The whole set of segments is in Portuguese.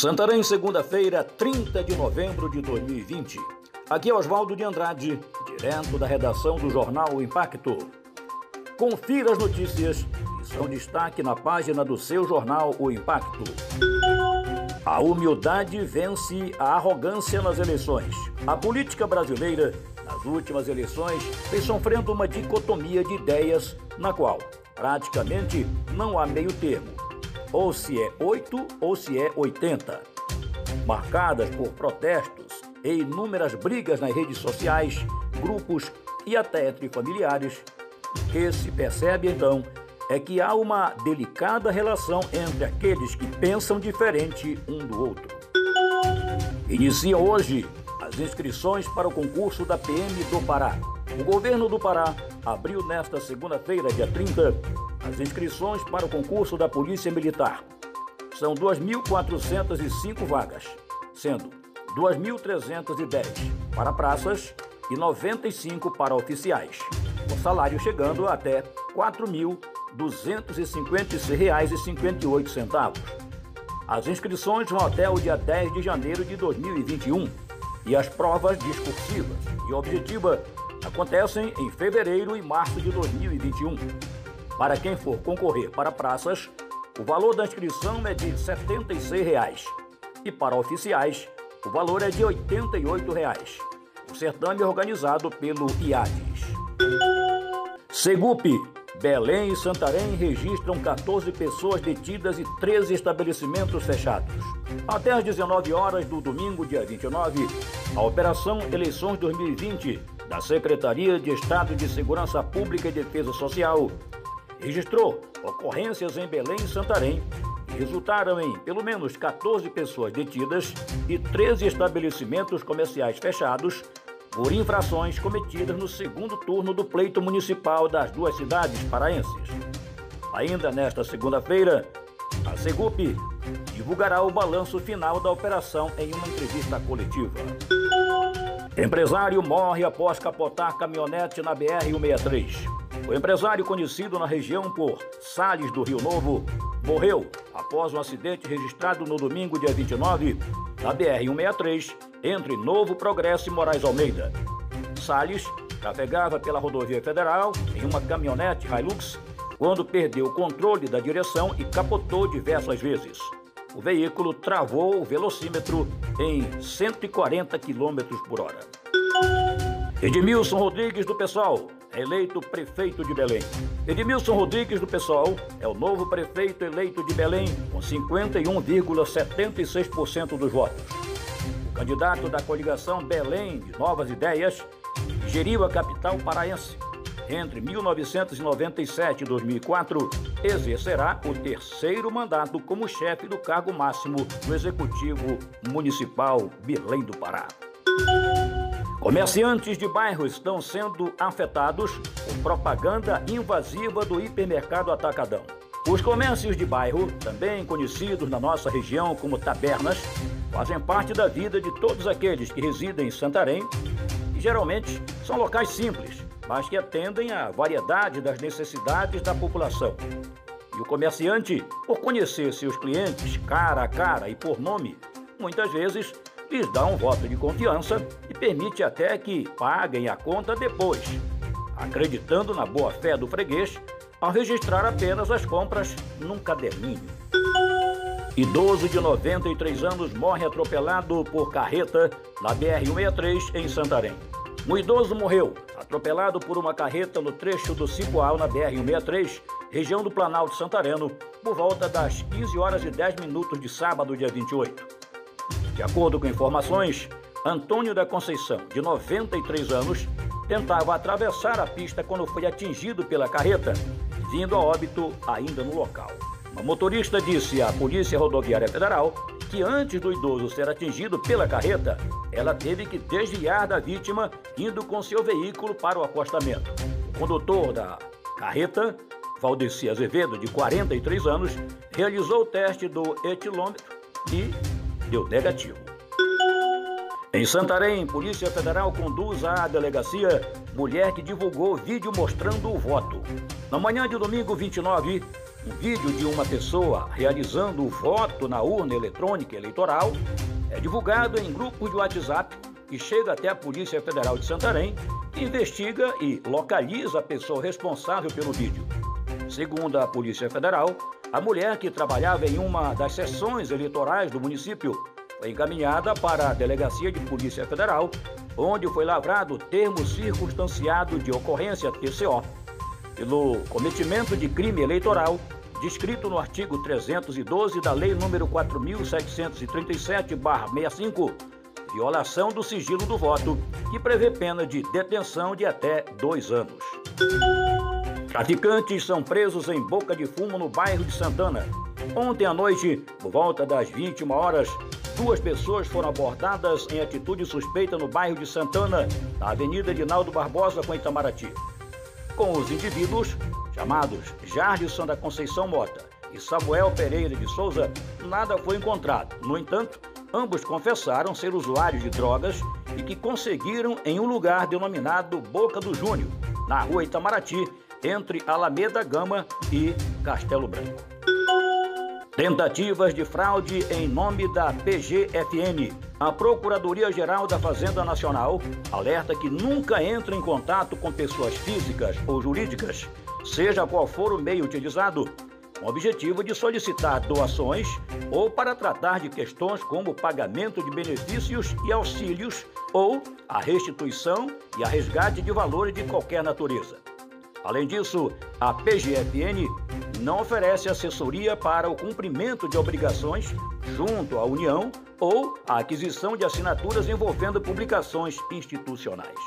Santarém, segunda-feira, 30 de novembro de 2020. Aqui é Oswaldo de Andrade, direto da redação do jornal Impacto. Confira as notícias que são destaque na página do seu jornal O Impacto. A humildade vence a arrogância nas eleições. A política brasileira, nas últimas eleições, vem sofrendo uma dicotomia de ideias na qual praticamente não há meio termo ou se é 8 ou se é 80. Marcadas por protestos e inúmeras brigas nas redes sociais, grupos e até entre familiares, o que se percebe então é que há uma delicada relação entre aqueles que pensam diferente um do outro. Iniciam hoje as inscrições para o concurso da PM do Pará. O governo do Pará abriu nesta segunda-feira, dia 30, as inscrições para o concurso da Polícia Militar. São 2.405 vagas, sendo 2.310 para praças e 95 para oficiais, o salário chegando até R$ 4.256,58. As inscrições vão até o dia 10 de janeiro de 2021 e as provas discursivas e objetiva acontecem em fevereiro e março de 2021. Para quem for concorrer para praças, o valor da inscrição é de 76 reais, e para oficiais, o valor é de 88 reais. O certame é organizado pelo IADES. Segup, Belém e Santarém registram 14 pessoas detidas e 13 estabelecimentos fechados. Até às 19 horas do domingo, dia 29, a Operação Eleições 2020 da Secretaria de Estado de Segurança Pública e Defesa Social registrou ocorrências em Belém e Santarém e resultaram em pelo menos 14 pessoas detidas e 13 estabelecimentos comerciais fechados por infrações cometidas no segundo turno do pleito municipal das duas cidades paraenses. Ainda nesta segunda-feira, a Segup divulgará o balanço final da operação em uma entrevista coletiva. Empresário morre após capotar caminhonete na BR-163. O empresário conhecido na região por Sales do Rio Novo morreu após um acidente registrado no domingo, dia 29, na BR-163, entre Novo Progresso e Moraes Almeida. Sales trafegava pela rodovia federal em uma caminhonete Hilux quando perdeu o controle da direção e capotou diversas vezes. O veículo travou o velocímetro em 140 km por hora. Edmilson Rodrigues do Pessoal eleito prefeito de Belém. Edmilson Rodrigues do PSOL é o novo prefeito eleito de Belém com 51,76% dos votos. O candidato da coligação Belém de Novas Ideias geriu a capital paraense. Entre 1997 e 2004, exercerá o terceiro mandato como chefe do cargo máximo do Executivo Municipal Belém do Pará. Comerciantes de bairros estão sendo afetados por propaganda invasiva do hipermercado Atacadão. Os comércios de bairro, também conhecidos na nossa região como tabernas, fazem parte da vida de todos aqueles que residem em Santarém e geralmente são locais simples, mas que atendem à variedade das necessidades da população. E o comerciante, por conhecer seus clientes cara a cara e por nome, muitas vezes lhes dá um voto de confiança permite até que paguem a conta depois, acreditando na boa-fé do freguês ao registrar apenas as compras num caderninho. Idoso de 93 anos morre atropelado por carreta na BR-163 em Santarém. Um idoso morreu atropelado por uma carreta no trecho do Cipoal na BR-163, região do Planalto Santareno, por volta das 15 horas e 10 minutos de sábado, dia 28. De acordo com informações, Antônio da Conceição, de 93 anos, tentava atravessar a pista quando foi atingido pela carreta, vindo a óbito ainda no local. A motorista disse à Polícia Rodoviária Federal que antes do idoso ser atingido pela carreta, ela teve que desviar da vítima indo com seu veículo para o acostamento. O condutor da carreta, Valdeci Azevedo, de 43 anos, realizou o teste do etilômetro e deu negativo. Em Santarém, Polícia Federal conduz à delegacia mulher que divulgou vídeo mostrando o voto. Na manhã de domingo 29, um vídeo de uma pessoa realizando o voto na urna eletrônica eleitoral é divulgado em grupos de WhatsApp e chega até a Polícia Federal de Santarém, que investiga e localiza a pessoa responsável pelo vídeo. Segundo a Polícia Federal, a mulher que trabalhava em uma das sessões eleitorais do município foi encaminhada para a Delegacia de Polícia Federal, onde foi lavrado o termo circunstanciado de ocorrência TCO pelo cometimento de crime eleitoral descrito no artigo 312 da Lei nº 4737/65, violação do sigilo do voto, que prevê pena de detenção de até dois anos. Traficantes são presos em Boca de Fumo, no bairro de Santana. Ontem à noite, por volta das 21 horas, duas pessoas foram abordadas em atitude suspeita no bairro de Santana, na Avenida Dinaldo Barbosa com Itamaraty com os indivíduos chamados Jarlison da Conceição Mota e Samuel Pereira de Souza, nada foi encontrado. No entanto, ambos confessaram ser usuários de drogas e que conseguiram em um lugar denominado Boca do Júnior, na rua Itamaraty, entre Alameda Gama e Castelo Branco. Tentativas de fraude em nome da PGFN. A Procuradoria-Geral da Fazenda Nacional alerta que nunca entre em contato com pessoas físicas ou jurídicas, seja qual for o meio utilizado, com o objetivo de solicitar doações ou para tratar de questões como pagamento de benefícios e auxílios ou a restituição e a resgate de valores de qualquer natureza. Além disso, a PGFN não oferece assessoria para o cumprimento de obrigações junto à União ou a aquisição de assinaturas envolvendo publicações institucionais.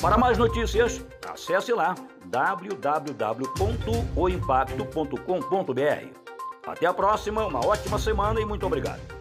Para mais notícias, acesse lá www.oimpacto.com.br. Até a próxima, uma ótima semana e muito obrigado.